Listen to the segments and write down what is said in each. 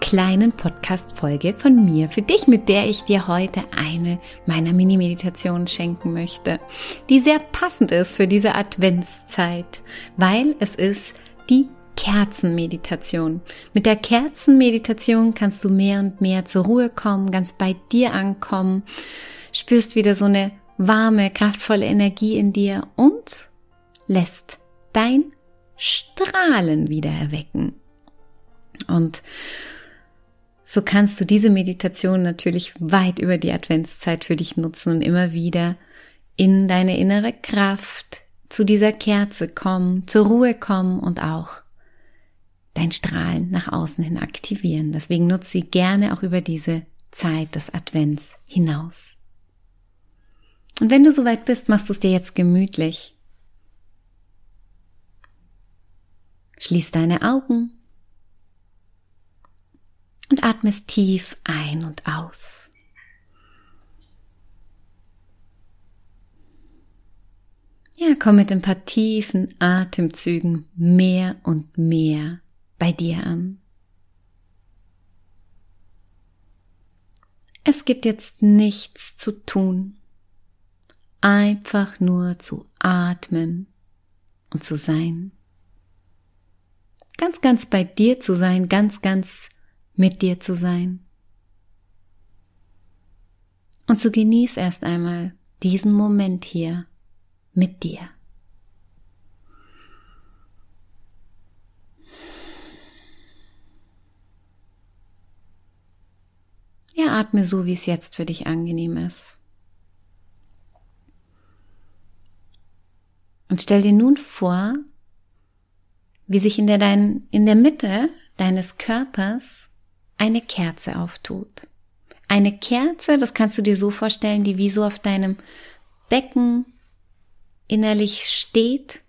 kleinen Podcast-Folge von mir für dich, mit der ich dir heute eine meiner Mini-Meditationen schenken möchte, die sehr passend ist für diese Adventszeit, weil es ist die Kerzenmeditation. Mit der Kerzenmeditation kannst du mehr und mehr zur Ruhe kommen, ganz bei dir ankommen, spürst wieder so eine warme, kraftvolle Energie in dir und lässt dein Strahlen wieder erwecken. Und so kannst du diese Meditation natürlich weit über die Adventszeit für dich nutzen und immer wieder in deine innere Kraft zu dieser Kerze kommen, zur Ruhe kommen und auch dein Strahlen nach außen hin aktivieren. Deswegen nutze sie gerne auch über diese Zeit des Advents hinaus. Und wenn du soweit bist, machst du es dir jetzt gemütlich. Schließ deine Augen und atmest tief ein und aus. Ja, komm mit ein paar tiefen Atemzügen mehr und mehr bei dir an. Es gibt jetzt nichts zu tun, einfach nur zu atmen und zu sein. Ganz, ganz bei dir zu sein, ganz, ganz mit dir zu sein. Und so genieß erst einmal diesen Moment hier mit dir. Ja, atme so, wie es jetzt für dich angenehm ist. Und stell dir nun vor, wie sich in der, dein, in der Mitte deines Körpers eine Kerze auftut. Eine Kerze, das kannst du dir so vorstellen, die wie so auf deinem Becken innerlich steht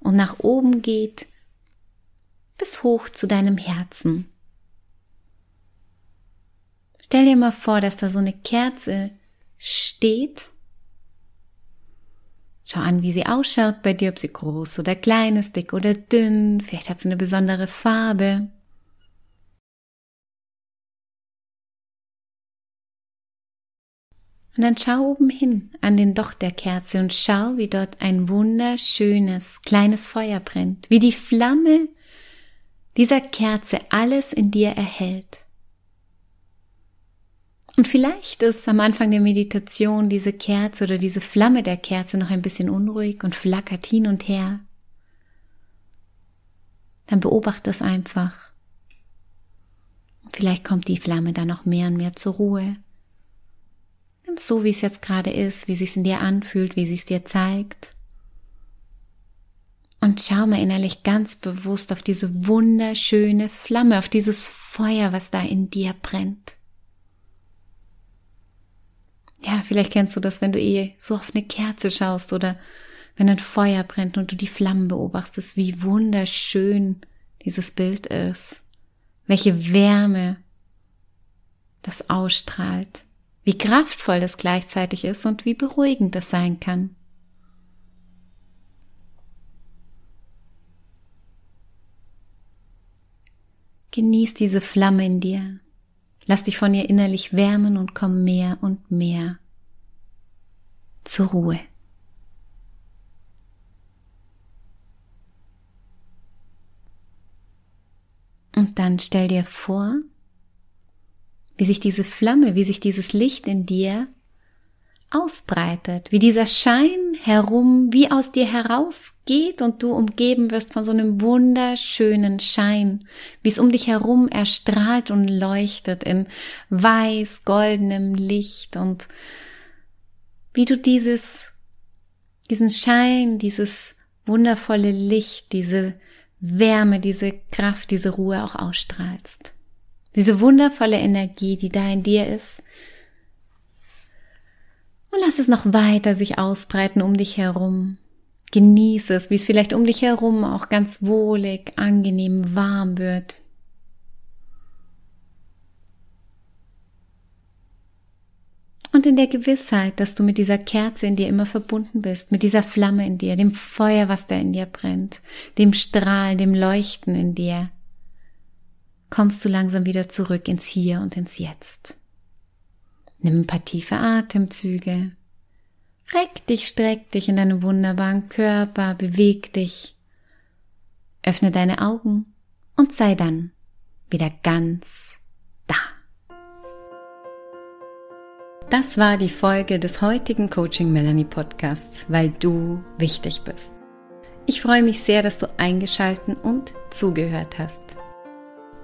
und nach oben geht bis hoch zu deinem Herzen. Stell dir mal vor, dass da so eine Kerze steht. Schau an, wie sie ausschaut bei dir, ob sie groß oder klein ist, dick oder dünn, vielleicht hat sie eine besondere Farbe. Und dann schau oben hin an den Docht der Kerze und schau, wie dort ein wunderschönes kleines Feuer brennt, wie die Flamme dieser Kerze alles in dir erhält. Und vielleicht ist am Anfang der Meditation diese Kerze oder diese Flamme der Kerze noch ein bisschen unruhig und flackert hin und her. Dann beobachte es einfach. Vielleicht kommt die Flamme dann noch mehr und mehr zur Ruhe. So, wie es jetzt gerade ist, wie es sich in dir anfühlt, wie es dir zeigt. Und schau mal innerlich ganz bewusst auf diese wunderschöne Flamme, auf dieses Feuer, was da in dir brennt. Ja, vielleicht kennst du das, wenn du eh so auf eine Kerze schaust oder wenn ein Feuer brennt und du die Flammen beobachtest, wie wunderschön dieses Bild ist, welche Wärme das ausstrahlt wie kraftvoll das gleichzeitig ist und wie beruhigend das sein kann. Genieß diese Flamme in dir. Lass dich von ihr innerlich wärmen und komm mehr und mehr zur Ruhe. Und dann stell dir vor, wie sich diese Flamme, wie sich dieses Licht in dir ausbreitet, wie dieser Schein herum, wie aus dir herausgeht und du umgeben wirst von so einem wunderschönen Schein, wie es um dich herum erstrahlt und leuchtet in weiß, goldenem Licht und wie du dieses, diesen Schein, dieses wundervolle Licht, diese Wärme, diese Kraft, diese Ruhe auch ausstrahlst. Diese wundervolle Energie, die da in dir ist, und lass es noch weiter sich ausbreiten um dich herum. Genieße es, wie es vielleicht um dich herum auch ganz wohlig, angenehm, warm wird. Und in der Gewissheit, dass du mit dieser Kerze in dir immer verbunden bist, mit dieser Flamme in dir, dem Feuer, was da in dir brennt, dem Strahl, dem Leuchten in dir, kommst du langsam wieder zurück ins Hier und ins Jetzt. Nimm ein paar tiefe Atemzüge. Reck dich, streck dich in deinem wunderbaren Körper, beweg dich. Öffne deine Augen und sei dann wieder ganz da. Das war die Folge des heutigen Coaching Melanie Podcasts, weil du wichtig bist. Ich freue mich sehr, dass du eingeschalten und zugehört hast.